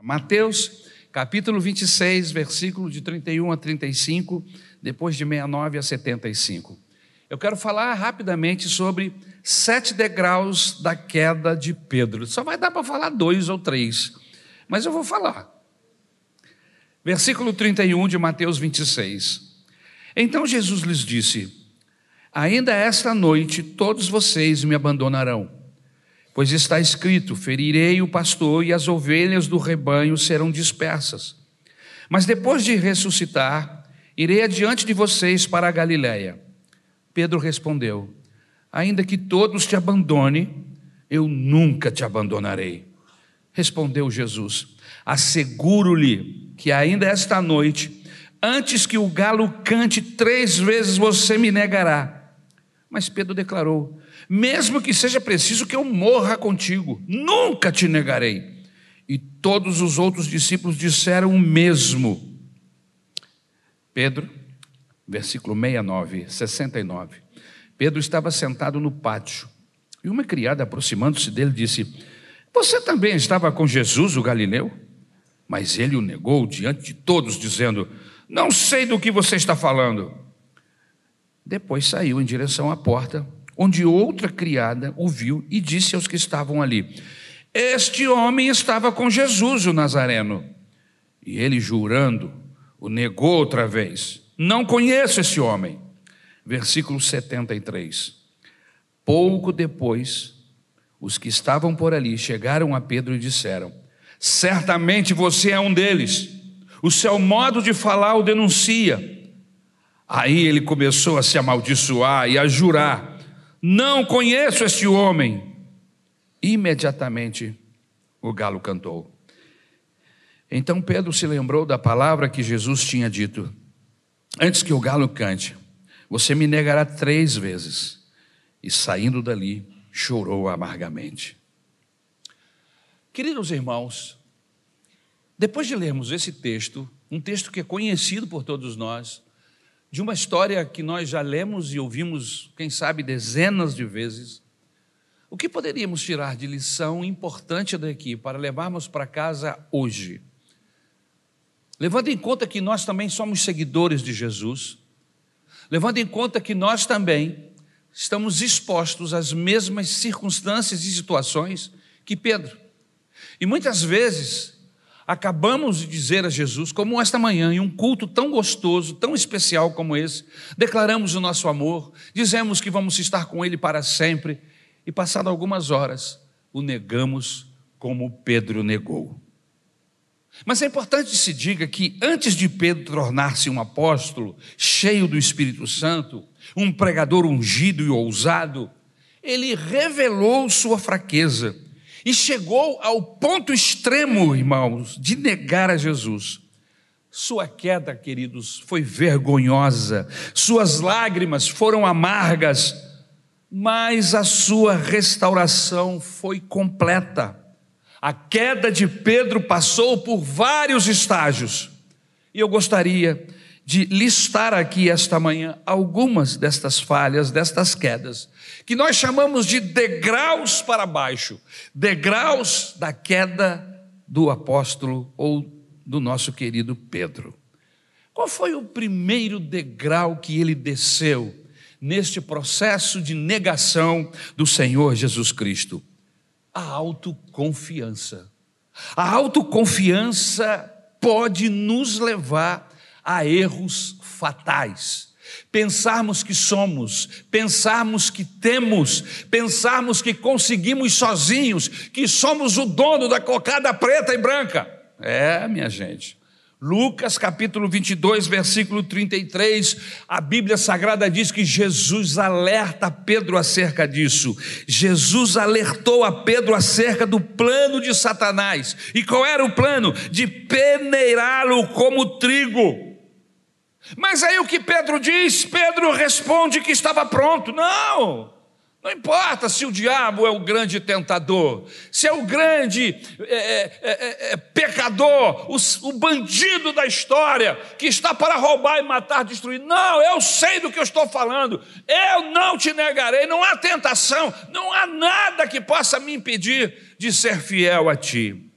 Mateus, capítulo 26, versículo de 31 a 35, depois de 69 a 75. Eu quero falar rapidamente sobre sete degraus da queda de Pedro. Só vai dar para falar dois ou três, mas eu vou falar. Versículo 31 de Mateus 26. Então Jesus lhes disse: Ainda esta noite todos vocês me abandonarão. Pois está escrito: ferirei o pastor e as ovelhas do rebanho serão dispersas. Mas depois de ressuscitar, irei adiante de vocês para a Galiléia. Pedro respondeu: Ainda que todos te abandone, eu nunca te abandonarei. Respondeu Jesus: Asseguro-lhe que ainda esta noite, antes que o galo cante três vezes, você me negará. Mas Pedro declarou: Mesmo que seja preciso que eu morra contigo, nunca te negarei. E todos os outros discípulos disseram o mesmo. Pedro, versículo 69, 69. Pedro estava sentado no pátio e uma criada, aproximando-se dele, disse: Você também estava com Jesus, o galileu? Mas ele o negou diante de todos, dizendo: Não sei do que você está falando. Depois saiu em direção à porta, onde outra criada o viu e disse aos que estavam ali: Este homem estava com Jesus, o Nazareno. E ele, jurando, o negou outra vez: Não conheço esse homem. Versículo 73. Pouco depois, os que estavam por ali chegaram a Pedro e disseram: Certamente você é um deles. O seu modo de falar o denuncia. Aí ele começou a se amaldiçoar e a jurar: Não conheço este homem. Imediatamente o galo cantou. Então Pedro se lembrou da palavra que Jesus tinha dito: Antes que o galo cante, você me negará três vezes. E saindo dali, chorou amargamente. Queridos irmãos, depois de lermos esse texto, um texto que é conhecido por todos nós, de uma história que nós já lemos e ouvimos, quem sabe, dezenas de vezes. O que poderíamos tirar de lição importante daqui para levarmos para casa hoje? Levando em conta que nós também somos seguidores de Jesus, levando em conta que nós também estamos expostos às mesmas circunstâncias e situações que Pedro. E muitas vezes acabamos de dizer a Jesus, como esta manhã, em um culto tão gostoso, tão especial como esse, declaramos o nosso amor, dizemos que vamos estar com Ele para sempre, e passado algumas horas, o negamos como Pedro negou. Mas é importante que se diga que antes de Pedro tornar-se um apóstolo, cheio do Espírito Santo, um pregador ungido e ousado, ele revelou sua fraqueza e chegou ao ponto extremo, irmãos, de negar a Jesus. Sua queda, queridos, foi vergonhosa, suas lágrimas foram amargas, mas a sua restauração foi completa. A queda de Pedro passou por vários estágios, e eu gostaria de listar aqui esta manhã algumas destas falhas, destas quedas, que nós chamamos de degraus para baixo, degraus da queda do apóstolo ou do nosso querido Pedro. Qual foi o primeiro degrau que ele desceu neste processo de negação do Senhor Jesus Cristo? A autoconfiança. A autoconfiança pode nos levar a erros fatais pensarmos que somos, pensarmos que temos, pensarmos que conseguimos sozinhos, que somos o dono da cocada preta e branca. É, minha gente. Lucas capítulo 22, versículo 33, a Bíblia Sagrada diz que Jesus alerta Pedro acerca disso. Jesus alertou a Pedro acerca do plano de Satanás. E qual era o plano? De peneirá-lo como trigo. Mas aí o que Pedro diz? Pedro responde que estava pronto. Não! Não importa se o diabo é o grande tentador, se é o grande é, é, é, é, pecador, o, o bandido da história que está para roubar e matar, destruir. Não, eu sei do que eu estou falando. Eu não te negarei. Não há tentação, não há nada que possa me impedir de ser fiel a ti.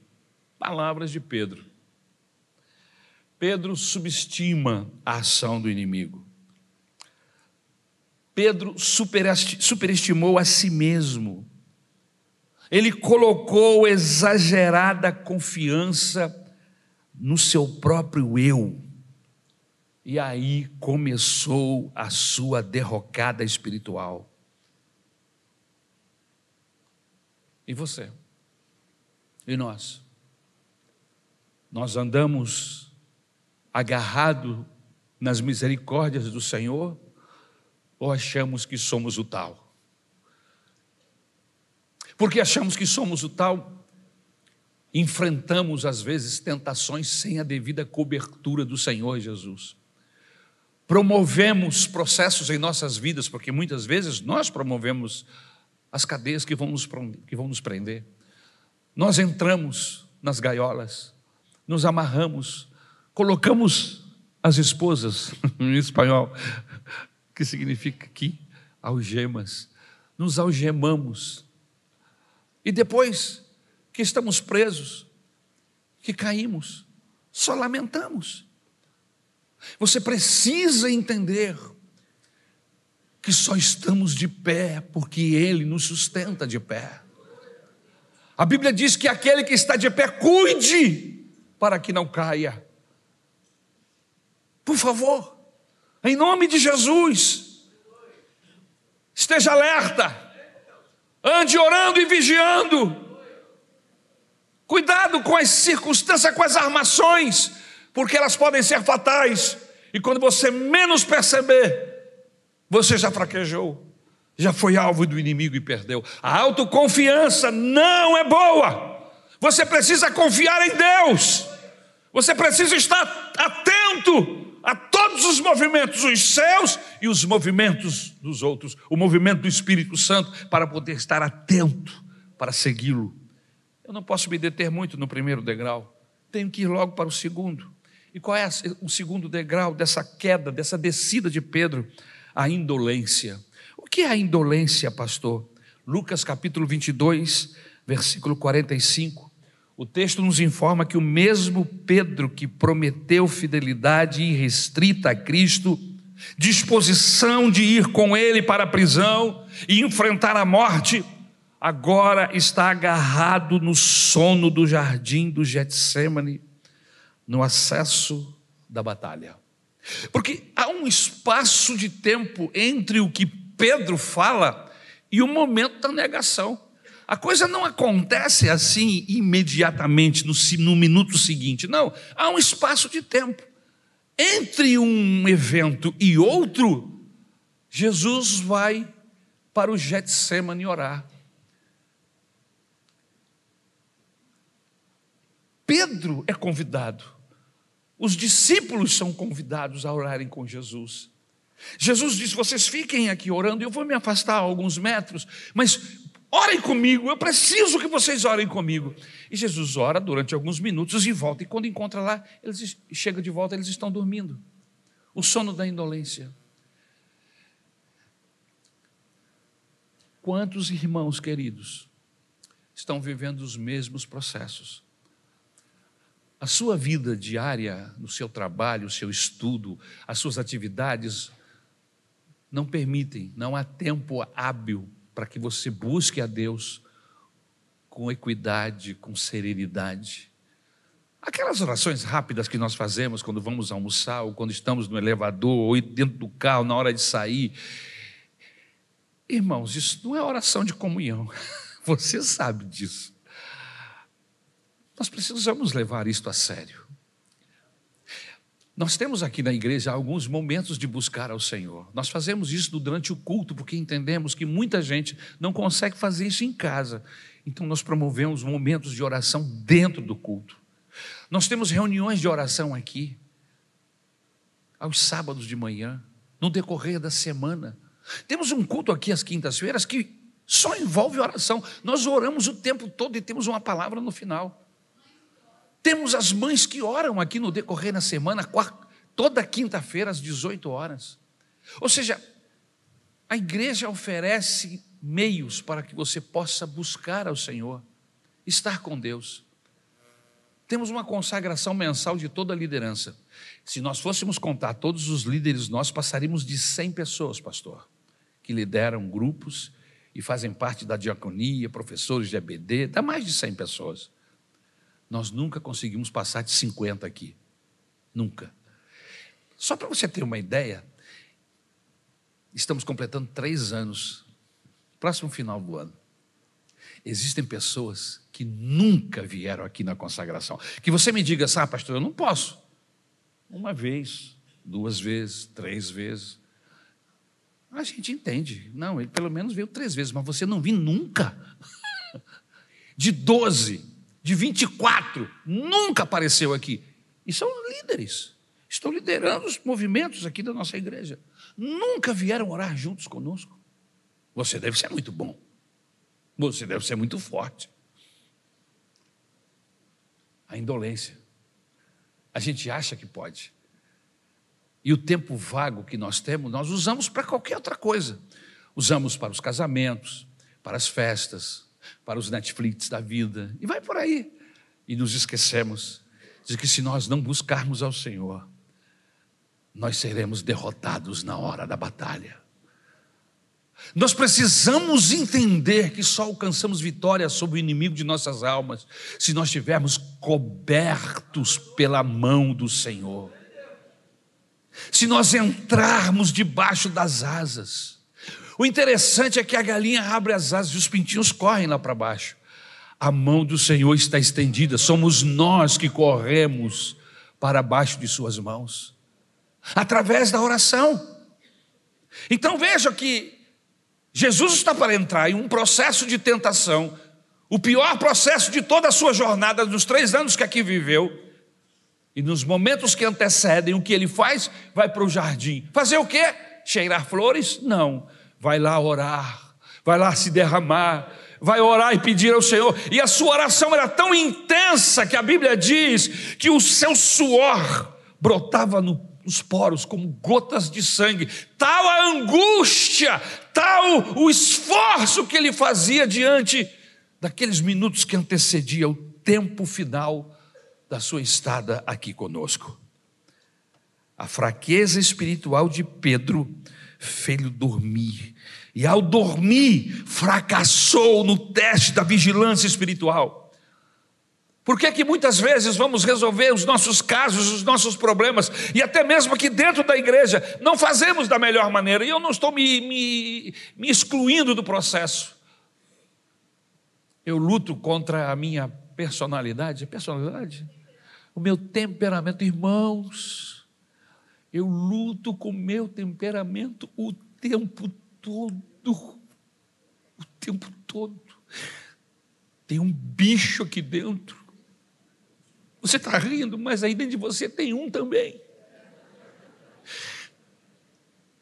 palavras de Pedro. Pedro subestima a ação do inimigo. Pedro superestimou a si mesmo. Ele colocou exagerada confiança no seu próprio eu. E aí começou a sua derrocada espiritual. E você? E nós? Nós andamos agarrado nas misericórdias do Senhor ou achamos que somos o tal? Porque achamos que somos o tal, enfrentamos às vezes tentações sem a devida cobertura do Senhor Jesus. Promovemos processos em nossas vidas, porque muitas vezes nós promovemos as cadeias que vão nos, que vão nos prender. Nós entramos nas gaiolas, nos amarramos, colocamos as esposas, em espanhol, que significa aqui, algemas, nos algemamos. E depois que estamos presos, que caímos, só lamentamos. Você precisa entender que só estamos de pé porque Ele nos sustenta de pé. A Bíblia diz que aquele que está de pé, cuide para que não caia. Por favor, em nome de Jesus, esteja alerta, ande orando e vigiando. Cuidado com as circunstâncias, com as armações, porque elas podem ser fatais, e quando você menos perceber, você já fraquejou, já foi alvo do inimigo e perdeu. A autoconfiança não é boa. Você precisa confiar em Deus. Você precisa estar atento a todos os movimentos, os seus e os movimentos dos outros, o movimento do Espírito Santo, para poder estar atento, para segui-lo. Eu não posso me deter muito no primeiro degrau, tenho que ir logo para o segundo. E qual é o segundo degrau dessa queda, dessa descida de Pedro? a indolência. O que é a indolência, pastor? Lucas capítulo 22, versículo 45. O texto nos informa que o mesmo Pedro que prometeu fidelidade irrestrita a Cristo, disposição de ir com ele para a prisão e enfrentar a morte, agora está agarrado no sono do jardim do Getsemane, no acesso da batalha. Porque há um espaço de tempo entre o que Pedro fala e o momento da negação. A coisa não acontece assim imediatamente, no, no minuto seguinte. Não, há um espaço de tempo. Entre um evento e outro, Jesus vai para o Getsemane orar. Pedro é convidado os discípulos são convidados a orarem com Jesus. Jesus disse: Vocês fiquem aqui orando, eu vou me afastar alguns metros, mas orem comigo, eu preciso que vocês orem comigo. E Jesus ora durante alguns minutos e volta, e quando encontra lá, eles chega de volta, eles estão dormindo. O sono da indolência. Quantos irmãos queridos estão vivendo os mesmos processos? A sua vida diária, no seu trabalho, o seu estudo, as suas atividades não permitem, não há tempo hábil para que você busque a Deus com equidade, com serenidade. Aquelas orações rápidas que nós fazemos quando vamos almoçar, ou quando estamos no elevador, ou dentro do carro, na hora de sair. Irmãos, isso não é oração de comunhão. Você sabe disso. Nós precisamos levar isto a sério. Nós temos aqui na igreja alguns momentos de buscar ao Senhor. Nós fazemos isso durante o culto, porque entendemos que muita gente não consegue fazer isso em casa. Então, nós promovemos momentos de oração dentro do culto. Nós temos reuniões de oração aqui, aos sábados de manhã, no decorrer da semana. Temos um culto aqui às quintas-feiras que só envolve oração. Nós oramos o tempo todo e temos uma palavra no final. Temos as mães que oram aqui no decorrer da semana, toda quinta-feira às 18 horas. Ou seja, a igreja oferece meios para que você possa buscar ao Senhor, estar com Deus. Temos uma consagração mensal de toda a liderança. Se nós fôssemos contar todos os líderes, nós passaríamos de 100 pessoas, pastor, que lideram grupos e fazem parte da diaconia, professores de EBD, dá mais de 100 pessoas. Nós nunca conseguimos passar de 50 aqui. Nunca. Só para você ter uma ideia, estamos completando três anos, próximo final do ano. Existem pessoas que nunca vieram aqui na consagração. Que você me diga, sabe, pastor, eu não posso. Uma vez, duas vezes, três vezes. A gente entende. Não, ele pelo menos veio três vezes, mas você não viu nunca. De 12, de 24, nunca apareceu aqui. E são líderes. Estão liderando os movimentos aqui da nossa igreja. Nunca vieram orar juntos conosco. Você deve ser muito bom. Você deve ser muito forte. A indolência. A gente acha que pode. E o tempo vago que nós temos, nós usamos para qualquer outra coisa. Usamos para os casamentos, para as festas, para os Netflix da vida, e vai por aí. E nos esquecemos de que se nós não buscarmos ao Senhor, nós seremos derrotados na hora da batalha. Nós precisamos entender que só alcançamos vitória sobre o inimigo de nossas almas se nós estivermos cobertos pela mão do Senhor. Se nós entrarmos debaixo das asas. O interessante é que a galinha abre as asas e os pintinhos correm lá para baixo. A mão do Senhor está estendida, somos nós que corremos para baixo de Suas mãos, através da oração. Então veja que Jesus está para entrar em um processo de tentação, o pior processo de toda a sua jornada, nos três anos que aqui viveu. E nos momentos que antecedem, o que ele faz? Vai para o jardim. Fazer o quê? Cheirar flores? Não. Vai lá orar, vai lá se derramar, vai orar e pedir ao Senhor. E a sua oração era tão intensa que a Bíblia diz que o seu suor brotava no os poros como gotas de sangue, tal a angústia, tal o esforço que ele fazia diante daqueles minutos que antecedia o tempo final da sua estada aqui conosco. A fraqueza espiritual de Pedro fez-lhe dormir, e ao dormir, fracassou no teste da vigilância espiritual. Por que, que muitas vezes vamos resolver os nossos casos, os nossos problemas, e até mesmo aqui dentro da igreja, não fazemos da melhor maneira? E eu não estou me, me, me excluindo do processo. Eu luto contra a minha personalidade, personalidade, o meu temperamento, irmãos. Eu luto com meu temperamento o tempo todo. O tempo todo. Tem um bicho aqui dentro você está rindo, mas aí dentro de você tem um também.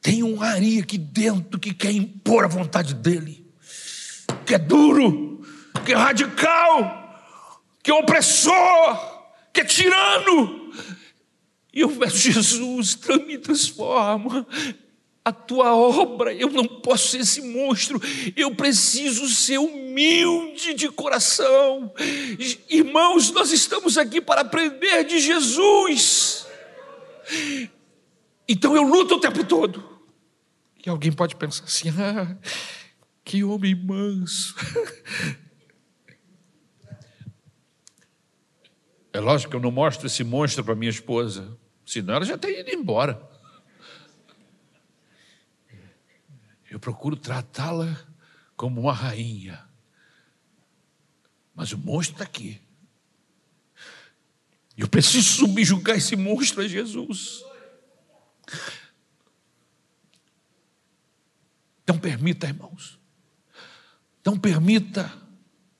Tem um Ari aqui dentro que quer impor a vontade dele, que é duro, que é radical, que é opressor, que é tirano. E eu peço, Jesus, me transforma, a tua obra, eu não posso ser esse monstro, eu preciso ser humilde de coração. Irmãos, nós estamos aqui para aprender de Jesus. Então eu luto o tempo todo. E alguém pode pensar assim: ah, que homem manso. É lógico que eu não mostro esse monstro para minha esposa, senão ela já teria ido embora. Eu procuro tratá-la como uma rainha. Mas o monstro está aqui. Eu preciso subjugar esse monstro a Jesus. Não permita, irmãos. Não permita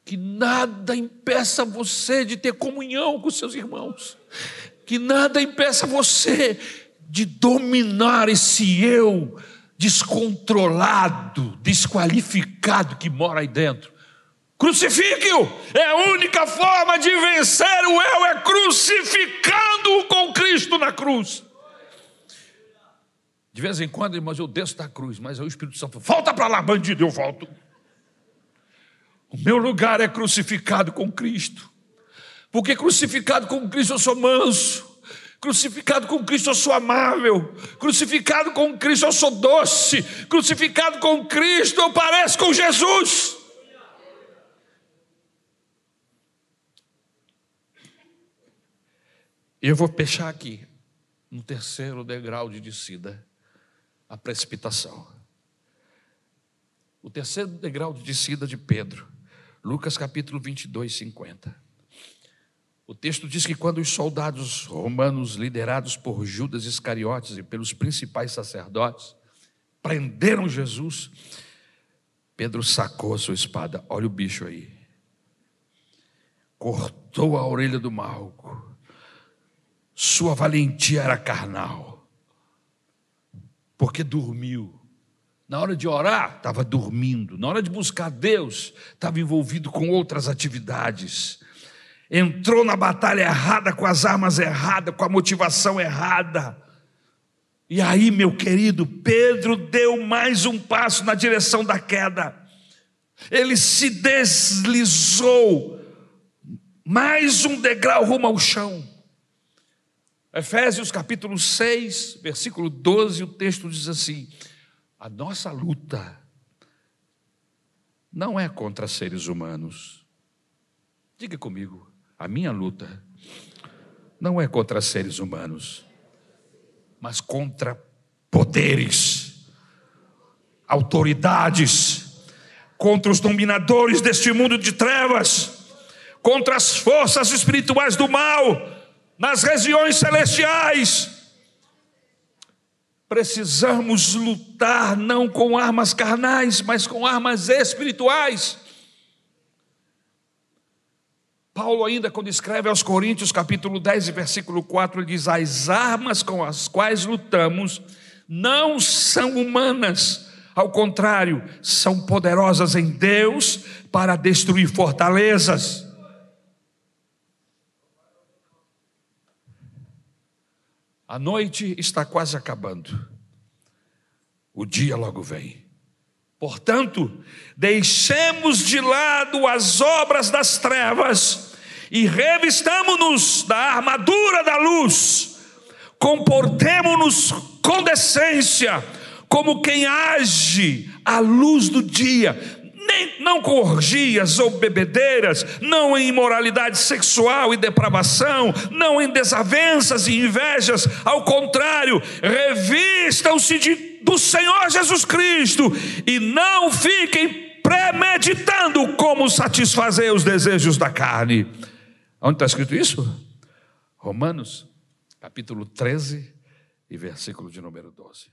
que nada impeça você de ter comunhão com seus irmãos. Que nada impeça você de dominar esse eu descontrolado, desqualificado que mora aí dentro. Crucifique-o! É a única forma de vencer o eu, é crucificando-o com Cristo na cruz. De vez em quando, irmãos, eu desço da cruz, mas aí o Espírito Santo volta para lá, bandido, eu volto. O meu lugar é crucificado com Cristo. Porque crucificado com Cristo eu sou manso. Crucificado com Cristo eu sou amável. Crucificado com Cristo eu sou doce. Crucificado com Cristo eu pareço com Jesus. E eu vou fechar aqui, no terceiro degrau de descida, a precipitação. O terceiro degrau de descida de Pedro, Lucas capítulo 22, 50. O texto diz que quando os soldados romanos, liderados por Judas Iscariotes e pelos principais sacerdotes, prenderam Jesus, Pedro sacou a sua espada, olha o bicho aí, cortou a orelha do Malco, sua valentia era carnal, porque dormiu. Na hora de orar, estava dormindo. Na hora de buscar Deus, estava envolvido com outras atividades. Entrou na batalha errada, com as armas erradas, com a motivação errada. E aí, meu querido, Pedro deu mais um passo na direção da queda. Ele se deslizou, mais um degrau rumo ao chão. Efésios capítulo 6, versículo 12, o texto diz assim: A nossa luta não é contra seres humanos. Diga comigo, a minha luta não é contra seres humanos, mas contra poderes, autoridades, contra os dominadores deste mundo de trevas, contra as forças espirituais do mal nas regiões celestiais. Precisamos lutar não com armas carnais, mas com armas espirituais. Paulo, ainda quando escreve aos Coríntios, capítulo 10, versículo 4, ele diz: As armas com as quais lutamos não são humanas, ao contrário, são poderosas em Deus para destruir fortalezas. A noite está quase acabando. O dia logo vem. Portanto, deixemos de lado as obras das trevas e revistamos-nos da armadura da luz. Comportemo-nos com decência, como quem age à luz do dia, nem, não com orgias ou bebedeiras, não em imoralidade sexual e depravação, não em desavenças e invejas, ao contrário, revistam-se do Senhor Jesus Cristo e não fiquem premeditando como satisfazer os desejos da carne. Onde está escrito isso? Romanos, capítulo 13 e versículo de número 12.